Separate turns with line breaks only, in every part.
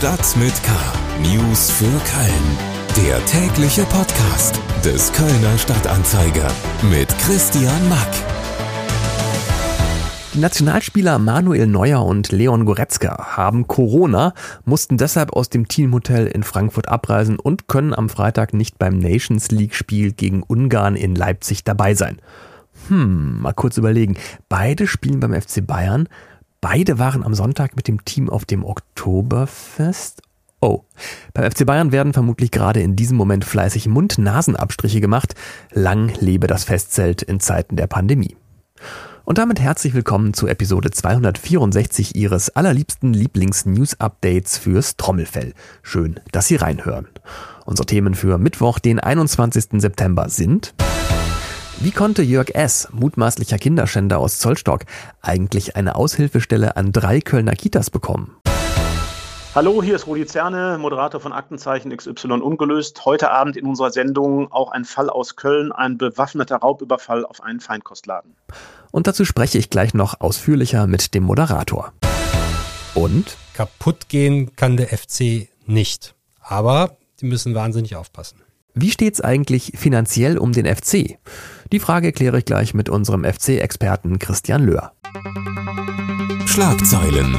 Stadt mit K. News für Köln. Der tägliche Podcast des Kölner Stadtanzeiger mit Christian Mack.
Die Nationalspieler Manuel Neuer und Leon Goretzka haben Corona, mussten deshalb aus dem Teamhotel in Frankfurt abreisen und können am Freitag nicht beim Nations League Spiel gegen Ungarn in Leipzig dabei sein. Hm, mal kurz überlegen. Beide spielen beim FC Bayern. Beide waren am Sonntag mit dem Team auf dem Oktoberfest. Oh, beim FC Bayern werden vermutlich gerade in diesem Moment fleißig Mund-Nasen-Abstriche gemacht. Lang lebe das Festzelt in Zeiten der Pandemie. Und damit herzlich willkommen zu Episode 264 Ihres allerliebsten Lieblings-News-Updates fürs Trommelfell. Schön, dass Sie reinhören. Unsere Themen für Mittwoch, den 21. September sind... Wie konnte Jörg S., mutmaßlicher Kinderschänder aus Zollstock, eigentlich eine Aushilfestelle an drei Kölner Kitas bekommen?
Hallo, hier ist Rudi Zerne, Moderator von Aktenzeichen XY Ungelöst. Heute Abend in unserer Sendung auch ein Fall aus Köln, ein bewaffneter Raubüberfall auf einen Feinkostladen.
Und dazu spreche ich gleich noch ausführlicher mit dem Moderator. Und?
Kaputt gehen kann der FC nicht. Aber die müssen wahnsinnig aufpassen.
Wie steht's eigentlich finanziell um den FC? Die Frage kläre ich gleich mit unserem FC-Experten Christian Löhr.
Schlagzeilen.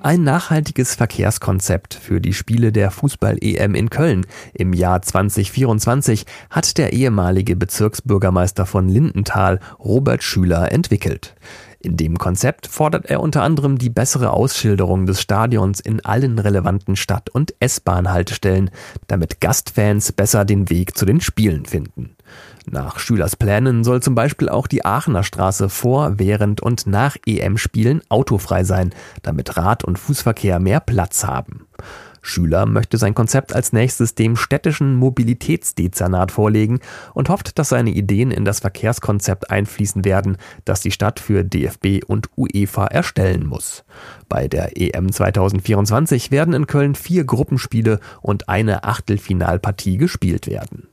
Ein nachhaltiges Verkehrskonzept für die Spiele der Fußball-EM in Köln im Jahr 2024 hat der ehemalige Bezirksbürgermeister von Lindenthal, Robert Schüler, entwickelt. In dem Konzept fordert er unter anderem die bessere Ausschilderung des Stadions in allen relevanten Stadt- und S-Bahn-Haltestellen, damit Gastfans besser den Weg zu den Spielen finden. Nach Schülers Plänen soll zum Beispiel auch die Aachener Straße vor, während und nach EM-Spielen autofrei sein, damit Rad- und Fußverkehr mehr Platz haben. Schüler möchte sein Konzept als nächstes dem städtischen Mobilitätsdezernat vorlegen und hofft, dass seine Ideen in das Verkehrskonzept einfließen werden, das die Stadt für DFB und UEFA erstellen muss. Bei der EM 2024 werden in Köln vier Gruppenspiele und eine Achtelfinalpartie gespielt werden.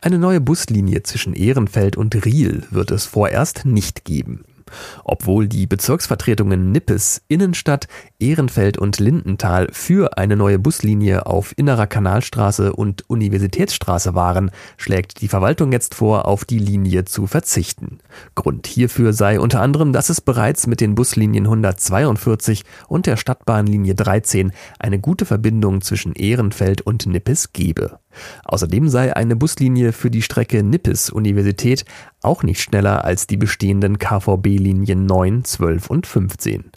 Eine neue Buslinie zwischen Ehrenfeld und Riel wird es vorerst nicht geben. Obwohl die Bezirksvertretungen Nippes, Innenstadt, Ehrenfeld und Lindenthal für eine neue Buslinie auf Innerer Kanalstraße und Universitätsstraße waren, schlägt die Verwaltung jetzt vor, auf die Linie zu verzichten. Grund hierfür sei unter anderem, dass es bereits mit den Buslinien 142 und der Stadtbahnlinie 13 eine gute Verbindung zwischen Ehrenfeld und Nippes gebe. Außerdem sei eine Buslinie für die Strecke Nippes-Universität auch nicht schneller als die bestehenden KVB-Linien 9, 12 und 15.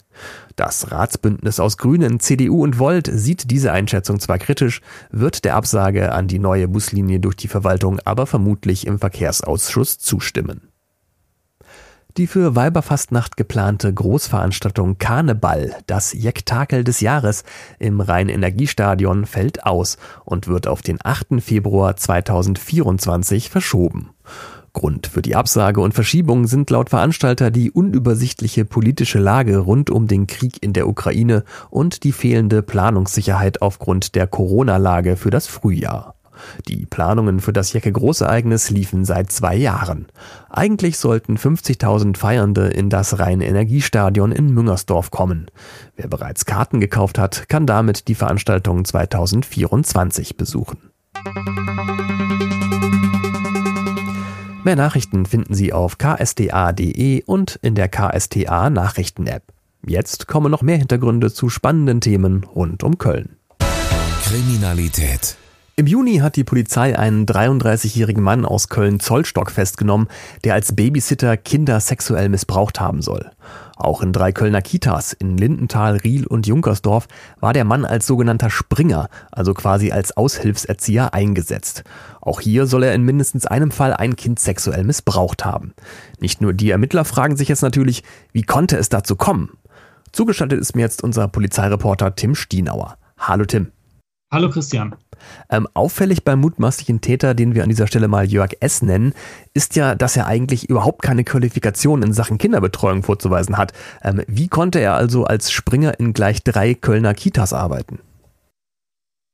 Das Ratsbündnis aus Grünen, CDU und Volt sieht diese Einschätzung zwar kritisch, wird der Absage an die neue Buslinie durch die Verwaltung aber vermutlich im Verkehrsausschuss zustimmen. Die für Weiberfastnacht geplante Großveranstaltung Karneval, das Jektakel des Jahres im Rhein-Energiestadion, fällt aus und wird auf den 8. Februar 2024 verschoben. Grund für die Absage und Verschiebung sind laut Veranstalter die unübersichtliche politische Lage rund um den Krieg in der Ukraine und die fehlende Planungssicherheit aufgrund der Corona-Lage für das Frühjahr. Die Planungen für das Jecke-Großereignis liefen seit zwei Jahren. Eigentlich sollten 50.000 Feiernde in das Rhein-Energiestadion in Müngersdorf kommen. Wer bereits Karten gekauft hat, kann damit die Veranstaltung 2024 besuchen. Mehr Nachrichten finden Sie auf ksda.de und in der KSTA Nachrichten-App. Jetzt kommen noch mehr Hintergründe zu spannenden Themen rund um Köln.
Kriminalität.
Im Juni hat die Polizei einen 33-jährigen Mann aus Köln-Zollstock festgenommen, der als Babysitter Kinder sexuell missbraucht haben soll. Auch in drei Kölner Kitas in Lindenthal, Riel und Junkersdorf war der Mann als sogenannter Springer, also quasi als Aushilfserzieher eingesetzt. Auch hier soll er in mindestens einem Fall ein Kind sexuell missbraucht haben. Nicht nur die Ermittler fragen sich jetzt natürlich, wie konnte es dazu kommen? Zugeschaltet ist mir jetzt unser Polizeireporter Tim Stienauer. Hallo Tim.
Hallo Christian.
Ähm, auffällig beim mutmaßlichen Täter, den wir an dieser Stelle mal Jörg S. nennen, ist ja, dass er eigentlich überhaupt keine Qualifikation in Sachen Kinderbetreuung vorzuweisen hat. Ähm, wie konnte er also als Springer in gleich drei Kölner Kitas arbeiten?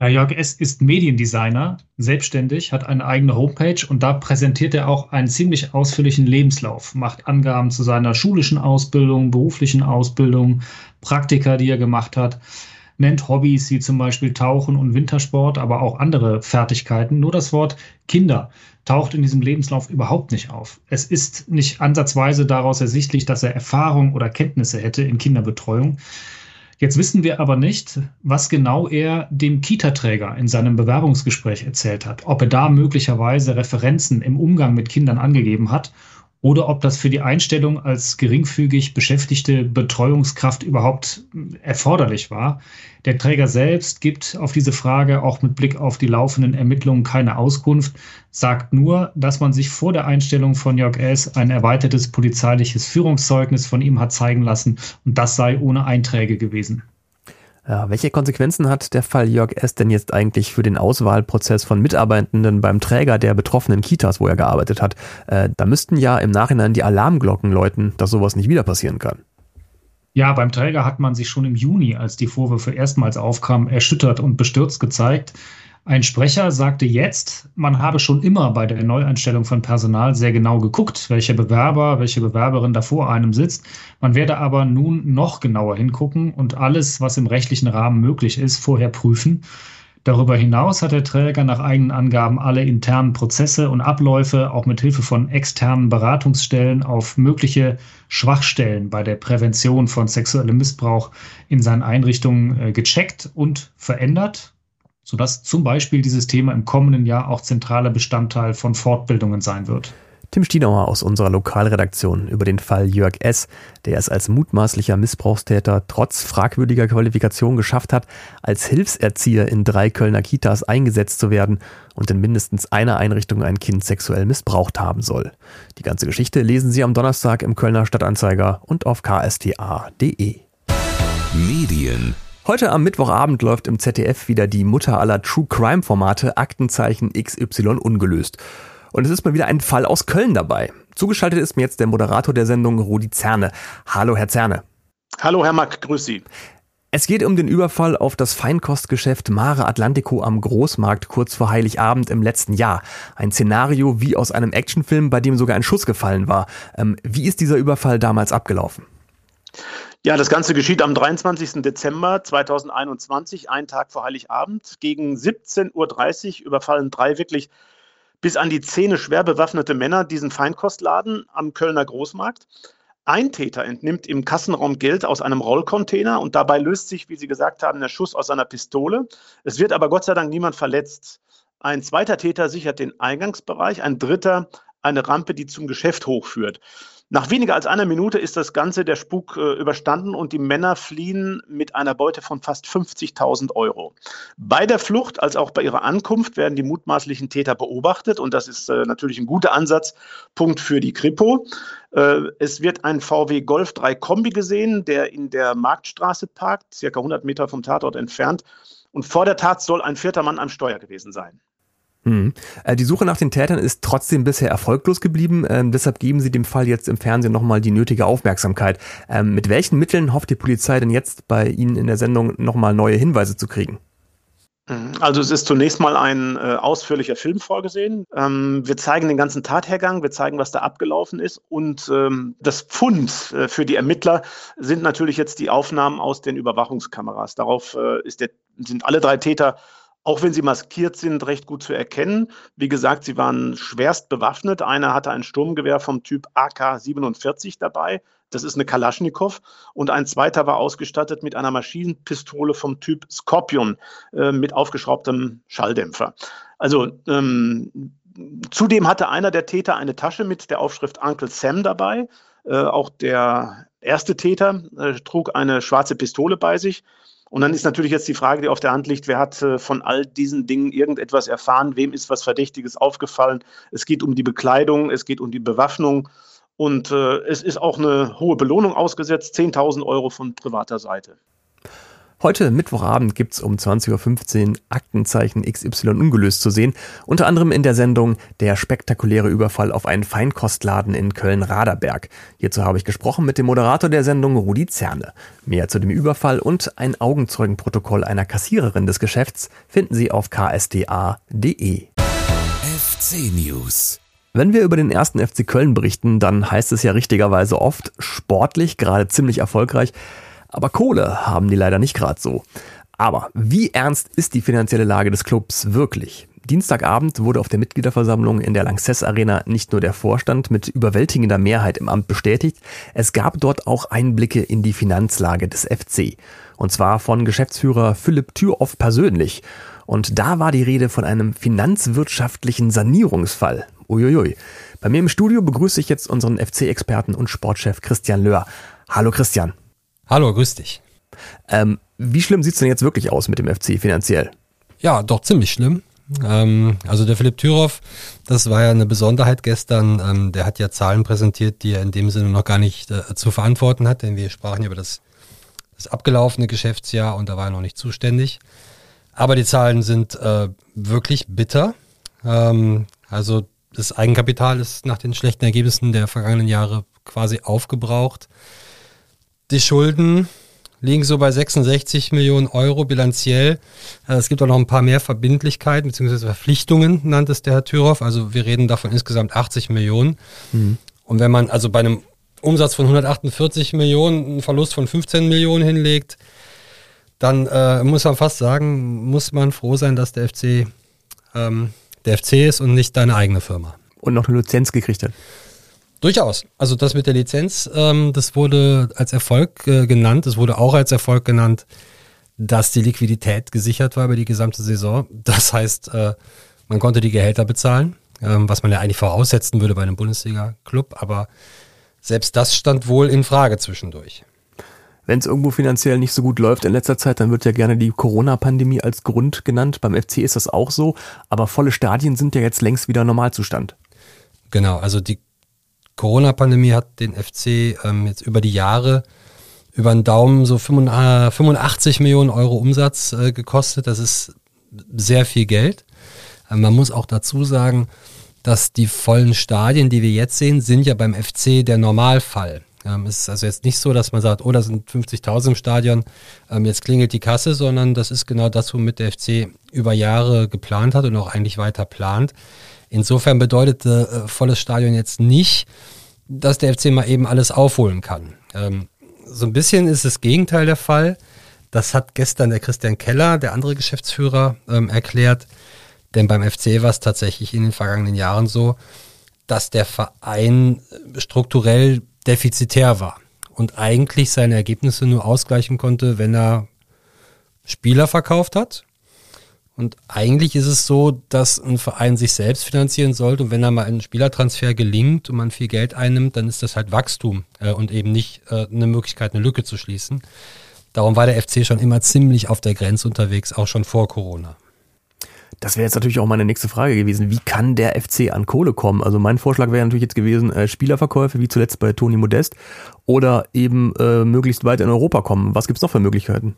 Ja, Jörg S. ist Mediendesigner, selbstständig, hat eine eigene Homepage und da präsentiert er auch einen ziemlich ausführlichen Lebenslauf, macht Angaben zu seiner schulischen Ausbildung, beruflichen Ausbildung, Praktika, die er gemacht hat, nennt Hobbys wie zum Beispiel Tauchen und Wintersport, aber auch andere Fertigkeiten. Nur das Wort Kinder taucht in diesem Lebenslauf überhaupt nicht auf. Es ist nicht ansatzweise daraus ersichtlich, dass er Erfahrung oder Kenntnisse hätte in Kinderbetreuung. Jetzt wissen wir aber nicht, was genau er dem Kita-Träger in seinem Bewerbungsgespräch erzählt hat, ob er da möglicherweise Referenzen im Umgang mit Kindern angegeben hat oder ob das für die Einstellung als geringfügig beschäftigte Betreuungskraft überhaupt erforderlich war. Der Träger selbst gibt auf diese Frage auch mit Blick auf die laufenden Ermittlungen keine Auskunft, sagt nur, dass man sich vor der Einstellung von Jörg S. ein erweitertes polizeiliches Führungszeugnis von ihm hat zeigen lassen und das sei ohne Einträge gewesen.
Ja, welche Konsequenzen hat der Fall Jörg S. denn jetzt eigentlich für den Auswahlprozess von Mitarbeitenden beim Träger der betroffenen Kitas, wo er gearbeitet hat? Äh, da müssten ja im Nachhinein die Alarmglocken läuten, dass sowas nicht wieder passieren kann.
Ja, beim Träger hat man sich schon im Juni, als die Vorwürfe erstmals aufkamen, erschüttert und bestürzt gezeigt. Ein Sprecher sagte jetzt, man habe schon immer bei der Neueinstellung von Personal sehr genau geguckt, welcher Bewerber, welche Bewerberin da vor einem sitzt. Man werde aber nun noch genauer hingucken und alles, was im rechtlichen Rahmen möglich ist, vorher prüfen. Darüber hinaus hat der Träger nach eigenen Angaben alle internen Prozesse und Abläufe auch mit Hilfe von externen Beratungsstellen auf mögliche Schwachstellen bei der Prävention von sexuellem Missbrauch in seinen Einrichtungen äh, gecheckt und verändert sodass zum Beispiel dieses Thema im kommenden Jahr auch zentraler Bestandteil von Fortbildungen sein wird.
Tim Stienauer aus unserer Lokalredaktion über den Fall Jörg S., der es als mutmaßlicher Missbrauchstäter trotz fragwürdiger Qualifikation geschafft hat, als Hilfserzieher in drei Kölner Kitas eingesetzt zu werden und in mindestens einer Einrichtung ein Kind sexuell missbraucht haben soll. Die ganze Geschichte lesen Sie am Donnerstag im Kölner Stadtanzeiger und auf ksta.de.
Medien
Heute am Mittwochabend läuft im ZDF wieder die Mutter aller True Crime Formate Aktenzeichen XY ungelöst. Und es ist mal wieder ein Fall aus Köln dabei. Zugeschaltet ist mir jetzt der Moderator der Sendung Rudi Zerne. Hallo, Herr Zerne.
Hallo, Herr Mack, grüß Sie.
Es geht um den Überfall auf das Feinkostgeschäft Mare Atlantico am Großmarkt kurz vor Heiligabend im letzten Jahr. Ein Szenario wie aus einem Actionfilm, bei dem sogar ein Schuss gefallen war. Ähm, wie ist dieser Überfall damals abgelaufen?
Ja, das Ganze geschieht am 23. Dezember 2021, einen Tag vor Heiligabend. Gegen 17.30 Uhr überfallen drei wirklich bis an die Zähne schwer bewaffnete Männer diesen Feinkostladen am Kölner Großmarkt. Ein Täter entnimmt im Kassenraum Geld aus einem Rollcontainer und dabei löst sich, wie Sie gesagt haben, der Schuss aus seiner Pistole. Es wird aber Gott sei Dank niemand verletzt. Ein zweiter Täter sichert den Eingangsbereich, ein dritter eine Rampe, die zum Geschäft hochführt. Nach weniger als einer Minute ist das Ganze der Spuk äh, überstanden und die Männer fliehen mit einer Beute von fast 50.000 Euro. Bei der Flucht als auch bei ihrer Ankunft werden die mutmaßlichen Täter beobachtet und das ist äh, natürlich ein guter Ansatzpunkt für die Kripo. Äh, es wird ein VW Golf 3 Kombi gesehen, der in der Marktstraße parkt, circa 100 Meter vom Tatort entfernt. Und vor der Tat soll ein vierter Mann am Steuer gewesen sein.
Mhm. Die Suche nach den Tätern ist trotzdem bisher erfolglos geblieben. Ähm, deshalb geben Sie dem Fall jetzt im Fernsehen nochmal die nötige Aufmerksamkeit. Ähm, mit welchen Mitteln hofft die Polizei denn jetzt bei Ihnen in der Sendung nochmal neue Hinweise zu kriegen?
Mhm. Also es ist zunächst mal ein äh, ausführlicher Film vorgesehen. Ähm, wir zeigen den ganzen Tathergang, wir zeigen, was da abgelaufen ist. Und ähm, das Pfund äh, für die Ermittler sind natürlich jetzt die Aufnahmen aus den Überwachungskameras. Darauf äh, ist der, sind alle drei Täter auch wenn sie maskiert sind, recht gut zu erkennen. Wie gesagt, sie waren schwerst bewaffnet. Einer hatte ein Sturmgewehr vom Typ AK-47 dabei. Das ist eine Kalaschnikow. Und ein zweiter war ausgestattet mit einer Maschinenpistole vom Typ Scorpion äh, mit aufgeschraubtem Schalldämpfer. Also ähm, zudem hatte einer der Täter eine Tasche mit der Aufschrift Uncle Sam dabei. Äh, auch der erste Täter äh, trug eine schwarze Pistole bei sich. Und dann ist natürlich jetzt die Frage, die auf der Hand liegt, wer hat äh, von all diesen Dingen irgendetwas erfahren, wem ist was Verdächtiges aufgefallen. Es geht um die Bekleidung, es geht um die Bewaffnung und äh, es ist auch eine hohe Belohnung ausgesetzt, 10.000 Euro von privater Seite.
Heute Mittwochabend gibt's um 20.15 Uhr Aktenzeichen XY ungelöst zu sehen, unter anderem in der Sendung Der spektakuläre Überfall auf einen Feinkostladen in Köln-Raderberg. Hierzu habe ich gesprochen mit dem Moderator der Sendung Rudi Zerne. Mehr zu dem Überfall und ein Augenzeugenprotokoll einer Kassiererin des Geschäfts finden Sie auf ksda.de.
FC News
wenn wir über den ersten FC Köln berichten, dann heißt es ja richtigerweise oft sportlich, gerade ziemlich erfolgreich. Aber Kohle haben die leider nicht gerade so. Aber wie ernst ist die finanzielle Lage des Clubs wirklich? Dienstagabend wurde auf der Mitgliederversammlung in der Lanxess Arena nicht nur der Vorstand mit überwältigender Mehrheit im Amt bestätigt, es gab dort auch Einblicke in die Finanzlage des FC. Und zwar von Geschäftsführer Philipp Thüroff persönlich. Und da war die Rede von einem finanzwirtschaftlichen Sanierungsfall. Uiuiui. Bei mir im Studio begrüße ich jetzt unseren FC-Experten und Sportchef Christian Löhr. Hallo Christian.
Hallo, grüß dich.
Ähm, wie schlimm sieht's denn jetzt wirklich aus mit dem FC finanziell?
Ja, doch ziemlich schlimm. Ähm, also der Philipp Thüroff, das war ja eine Besonderheit gestern. Ähm, der hat ja Zahlen präsentiert, die er in dem Sinne noch gar nicht äh, zu verantworten hat, denn wir sprachen ja über das, das abgelaufene Geschäftsjahr und da war er noch nicht zuständig. Aber die Zahlen sind äh, wirklich bitter. Ähm, also das Eigenkapital ist nach den schlechten Ergebnissen der vergangenen Jahre quasi aufgebraucht. Die Schulden liegen so bei 66 Millionen Euro bilanziell. Äh, es gibt auch noch ein paar mehr Verbindlichkeiten bzw. Verpflichtungen, nannte es der Herr Thüroff. Also wir reden davon insgesamt 80 Millionen. Mhm. Und wenn man also bei einem Umsatz von 148 Millionen einen Verlust von 15 Millionen hinlegt, dann äh, muss man fast sagen, muss man froh sein, dass der FC ähm, der FC ist und nicht deine eigene Firma.
Und noch eine Lizenz gekriegt hat.
Durchaus. Also das mit der Lizenz, ähm, das wurde als Erfolg äh, genannt. Es wurde auch als Erfolg genannt, dass die Liquidität gesichert war über die gesamte Saison. Das heißt, äh, man konnte die Gehälter bezahlen, ähm, was man ja eigentlich voraussetzen würde bei einem Bundesliga-Club. Aber selbst das stand wohl in Frage zwischendurch.
Wenn es irgendwo finanziell nicht so gut läuft in letzter Zeit, dann wird ja gerne die Corona-Pandemie als Grund genannt. Beim FC ist das auch so, aber volle Stadien sind ja jetzt längst wieder Normalzustand.
Genau, also die Corona-Pandemie hat den FC ähm, jetzt über die Jahre über den Daumen so 85 Millionen Euro Umsatz äh, gekostet. Das ist sehr viel Geld. Äh, man muss auch dazu sagen, dass die vollen Stadien, die wir jetzt sehen, sind ja beim FC der Normalfall. Ähm, es ist also jetzt nicht so, dass man sagt, oh, da sind 50.000 im Stadion, ähm, jetzt klingelt die Kasse, sondern das ist genau das, womit der FC über Jahre geplant hat und auch eigentlich weiter plant. Insofern bedeutete äh, volles Stadion jetzt nicht, dass der FC mal eben alles aufholen kann. Ähm, so ein bisschen ist das Gegenteil der Fall. Das hat gestern der Christian Keller, der andere Geschäftsführer, ähm, erklärt. Denn beim FC war es tatsächlich in den vergangenen Jahren so, dass der Verein strukturell defizitär war und eigentlich seine Ergebnisse nur ausgleichen konnte, wenn er Spieler verkauft hat und eigentlich ist es so, dass ein Verein sich selbst finanzieren sollte und wenn da mal ein Spielertransfer gelingt und man viel Geld einnimmt, dann ist das halt Wachstum äh, und eben nicht äh, eine Möglichkeit, eine Lücke zu schließen. Darum war der FC schon immer ziemlich auf der Grenze unterwegs, auch schon vor Corona.
Das wäre jetzt natürlich auch meine nächste Frage gewesen. Wie kann der FC an Kohle kommen? Also mein Vorschlag wäre natürlich jetzt gewesen, äh, Spielerverkäufe, wie zuletzt bei Toni Modest, oder eben äh, möglichst weit in Europa kommen. Was gibt's noch für Möglichkeiten?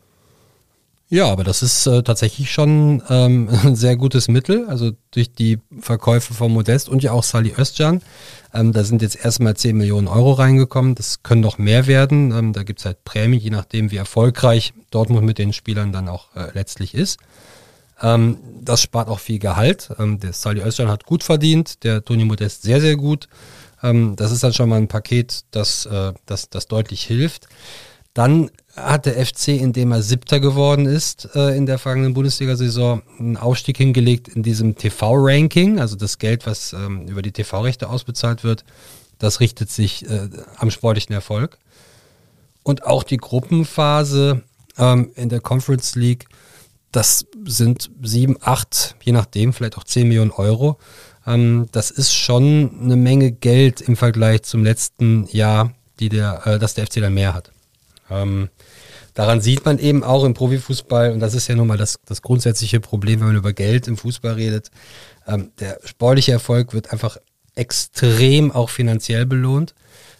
Ja, aber das ist äh, tatsächlich schon ähm, ein sehr gutes Mittel. Also durch die Verkäufe von Modest und ja auch Sali Özcan. Ähm, da sind jetzt erstmal 10 Millionen Euro reingekommen. Das können noch mehr werden. Ähm, da gibt's halt Prämien, je nachdem, wie erfolgreich Dortmund mit den Spielern dann auch äh, letztlich ist. Ähm, das spart auch viel Gehalt. Ähm, der Sali Özcan hat gut verdient, der Toni Modest sehr, sehr gut. Ähm, das ist dann schon mal ein Paket, das, äh, das, das deutlich hilft. Dann hat der FC, indem er Siebter geworden ist äh, in der vergangenen Bundesliga-Saison, einen Aufstieg hingelegt in diesem TV-Ranking. Also das Geld, was ähm, über die TV-Rechte ausbezahlt wird, das richtet sich äh, am sportlichen Erfolg. Und auch die Gruppenphase ähm, in der Conference League, das sind sieben, acht, je nachdem, vielleicht auch zehn Millionen Euro. Ähm, das ist schon eine Menge Geld im Vergleich zum letzten Jahr, die der, äh, dass der FC dann mehr hat. Ähm, daran sieht man eben auch im Profifußball, und das ist ja nun mal das, das grundsätzliche Problem, wenn man über Geld im Fußball redet, ähm, der sportliche Erfolg wird einfach extrem auch finanziell belohnt.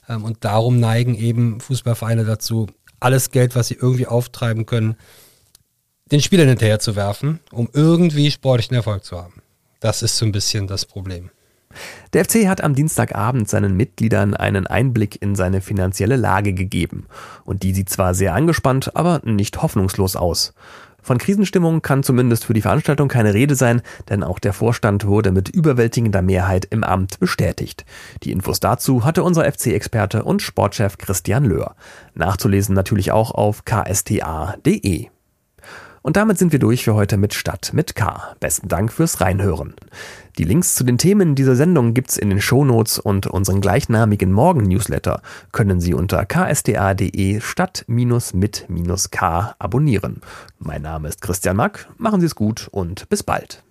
Ähm, und darum neigen eben Fußballvereine dazu, alles Geld, was sie irgendwie auftreiben können, den Spielern hinterher zu werfen, um irgendwie sportlichen Erfolg zu haben. Das ist so ein bisschen das Problem.
Der FC hat am Dienstagabend seinen Mitgliedern einen Einblick in seine finanzielle Lage gegeben. Und die sieht zwar sehr angespannt, aber nicht hoffnungslos aus. Von Krisenstimmung kann zumindest für die Veranstaltung keine Rede sein, denn auch der Vorstand wurde mit überwältigender Mehrheit im Amt bestätigt. Die Infos dazu hatte unser FC-Experte und Sportchef Christian Löhr. Nachzulesen natürlich auch auf ksta.de. Und damit sind wir durch für heute mit Stadt mit K. Besten Dank fürs Reinhören. Die Links zu den Themen dieser Sendung gibt's in den Shownotes und unseren gleichnamigen Morgen-Newsletter können Sie unter ksta.de stadt-mit-k abonnieren. Mein Name ist Christian Mack, machen Sie es gut und bis bald.